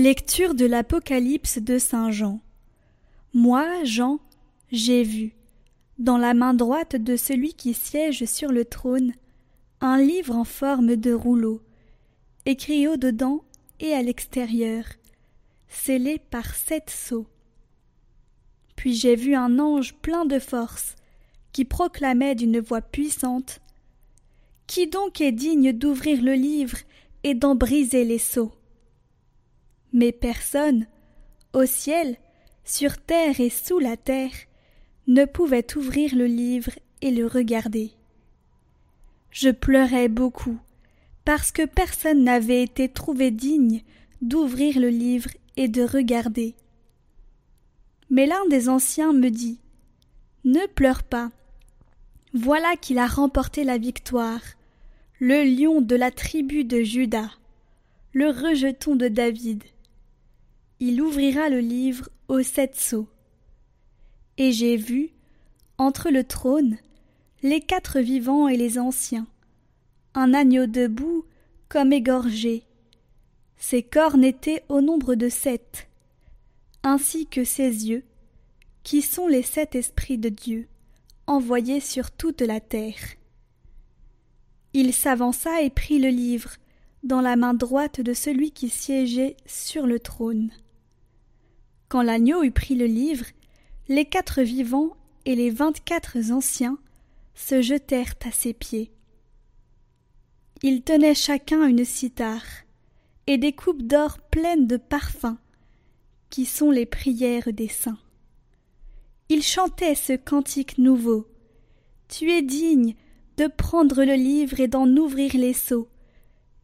Lecture de l'Apocalypse de Saint Jean. Moi, Jean, j'ai vu, dans la main droite de celui qui siège sur le trône, un livre en forme de rouleau, écrit au-dedans et à l'extérieur, scellé par sept sceaux. Puis j'ai vu un ange plein de force, qui proclamait d'une voix puissante Qui donc est digne d'ouvrir le livre et d'en briser les sceaux? Mais personne, au ciel, sur terre et sous la terre, ne pouvait ouvrir le livre et le regarder. Je pleurais beaucoup, parce que personne n'avait été trouvé digne d'ouvrir le livre et de regarder. Mais l'un des anciens me dit Ne pleure pas. Voilà qu'il a remporté la victoire, le lion de la tribu de Judas, le rejeton de David il ouvrira le livre aux sept sceaux. Et j'ai vu, entre le trône, les quatre vivants et les anciens, un agneau debout comme égorgé. Ses cornes étaient au nombre de sept, ainsi que ses yeux, qui sont les sept esprits de Dieu, envoyés sur toute la terre. Il s'avança et prit le livre dans la main droite de celui qui siégeait sur le trône. Quand l'agneau eut pris le livre, les quatre vivants et les vingt-quatre anciens se jetèrent à ses pieds. Ils tenaient chacun une cithare et des coupes d'or pleines de parfums, qui sont les prières des saints. Ils chantaient ce cantique nouveau. Tu es digne de prendre le livre et d'en ouvrir les sceaux,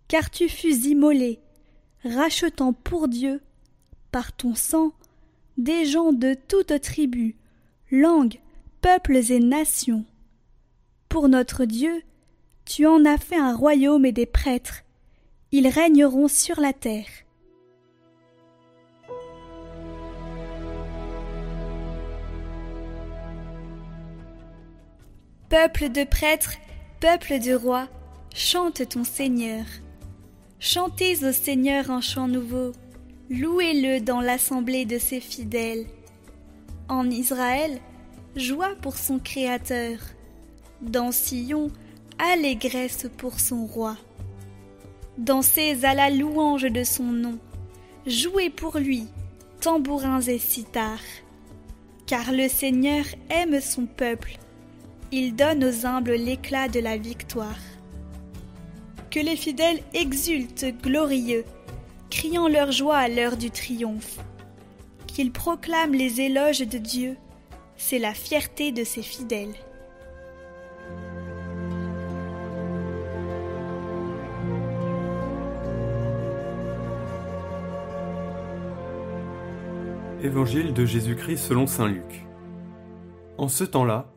car tu fus immolé, rachetant pour Dieu, par ton sang, des gens de toutes tribus, langues, peuples et nations. Pour notre Dieu, tu en as fait un royaume et des prêtres. Ils régneront sur la terre. Peuple de prêtres, peuple de rois, chante ton Seigneur. Chantez au Seigneur un chant nouveau louez-le dans l'assemblée de ses fidèles. En Israël, joie pour son Créateur. Dans Sion, allégresse pour son roi. Dansez à la louange de son nom. Jouez pour lui, tambourins et cithars. Car le Seigneur aime son peuple. Il donne aux humbles l'éclat de la victoire. Que les fidèles exultent glorieux criant leur joie à l'heure du triomphe. Qu'ils proclament les éloges de Dieu, c'est la fierté de ses fidèles. Évangile de Jésus-Christ selon Saint Luc. En ce temps-là,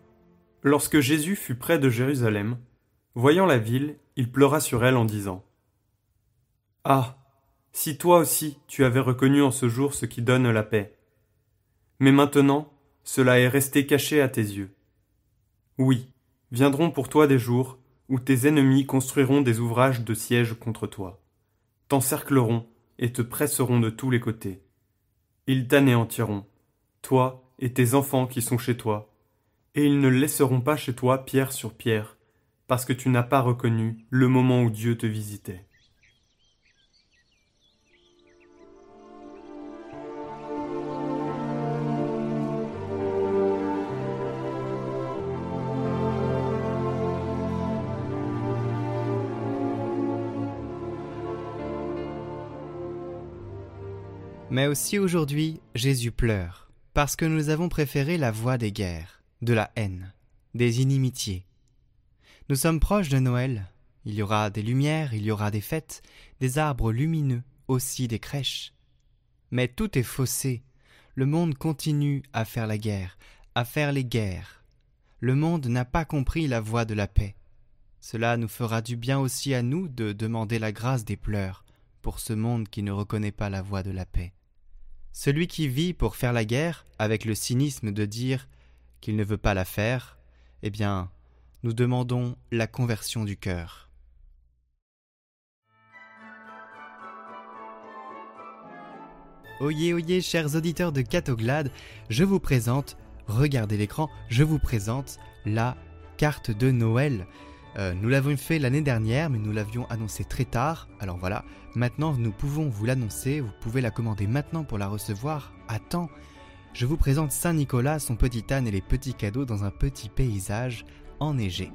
lorsque Jésus fut près de Jérusalem, voyant la ville, il pleura sur elle en disant Ah, si toi aussi tu avais reconnu en ce jour ce qui donne la paix. Mais maintenant, cela est resté caché à tes yeux. Oui, viendront pour toi des jours où tes ennemis construiront des ouvrages de siège contre toi, t'encercleront et te presseront de tous les côtés. Ils t'anéantiront, toi et tes enfants qui sont chez toi, et ils ne laisseront pas chez toi pierre sur pierre, parce que tu n'as pas reconnu le moment où Dieu te visitait. Mais aussi aujourd'hui, Jésus pleure, parce que nous avons préféré la voie des guerres, de la haine, des inimitiés. Nous sommes proches de Noël, il y aura des lumières, il y aura des fêtes, des arbres lumineux, aussi des crèches. Mais tout est faussé, le monde continue à faire la guerre, à faire les guerres. Le monde n'a pas compris la voie de la paix. Cela nous fera du bien aussi à nous de demander la grâce des pleurs pour ce monde qui ne reconnaît pas la voie de la paix. Celui qui vit pour faire la guerre, avec le cynisme de dire qu'il ne veut pas la faire, eh bien, nous demandons la conversion du cœur. Oyez, oyez, chers auditeurs de Catoglade, je vous présente, regardez l'écran, je vous présente la carte de Noël. Euh, nous l'avons fait l'année dernière, mais nous l'avions annoncé très tard. Alors voilà, maintenant nous pouvons vous l'annoncer, vous pouvez la commander maintenant pour la recevoir à temps. Je vous présente Saint Nicolas, son petit âne et les petits cadeaux dans un petit paysage enneigé.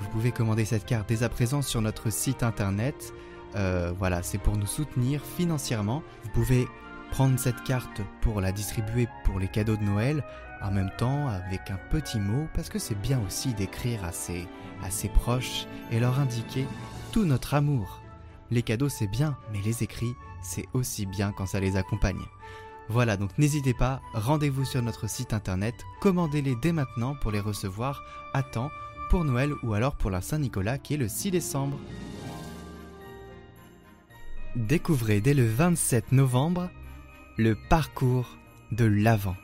Vous pouvez commander cette carte dès à présent sur notre site internet. Euh, voilà, c'est pour nous soutenir financièrement. Vous pouvez prendre cette carte pour la distribuer pour les cadeaux de Noël, en même temps avec un petit mot, parce que c'est bien aussi d'écrire à ses, à ses proches et leur indiquer tout notre amour. Les cadeaux c'est bien, mais les écrits c'est aussi bien quand ça les accompagne. Voilà, donc n'hésitez pas, rendez-vous sur notre site internet, commandez-les dès maintenant pour les recevoir à temps pour Noël ou alors pour la Saint-Nicolas qui est le 6 décembre. Découvrez dès le 27 novembre le parcours de l'Avent.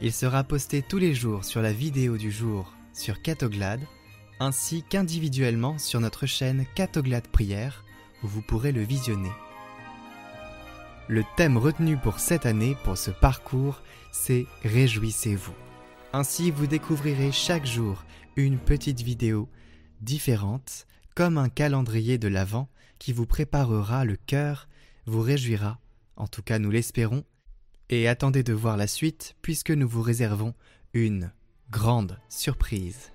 Il sera posté tous les jours sur la vidéo du jour sur Catoglade, ainsi qu'individuellement sur notre chaîne Catoglade Prière, où vous pourrez le visionner. Le thème retenu pour cette année, pour ce parcours, c'est Réjouissez-vous. Ainsi, vous découvrirez chaque jour une petite vidéo différente, comme un calendrier de l'Avent qui vous préparera le cœur vous réjouira, en tout cas nous l'espérons, et attendez de voir la suite puisque nous vous réservons une grande surprise.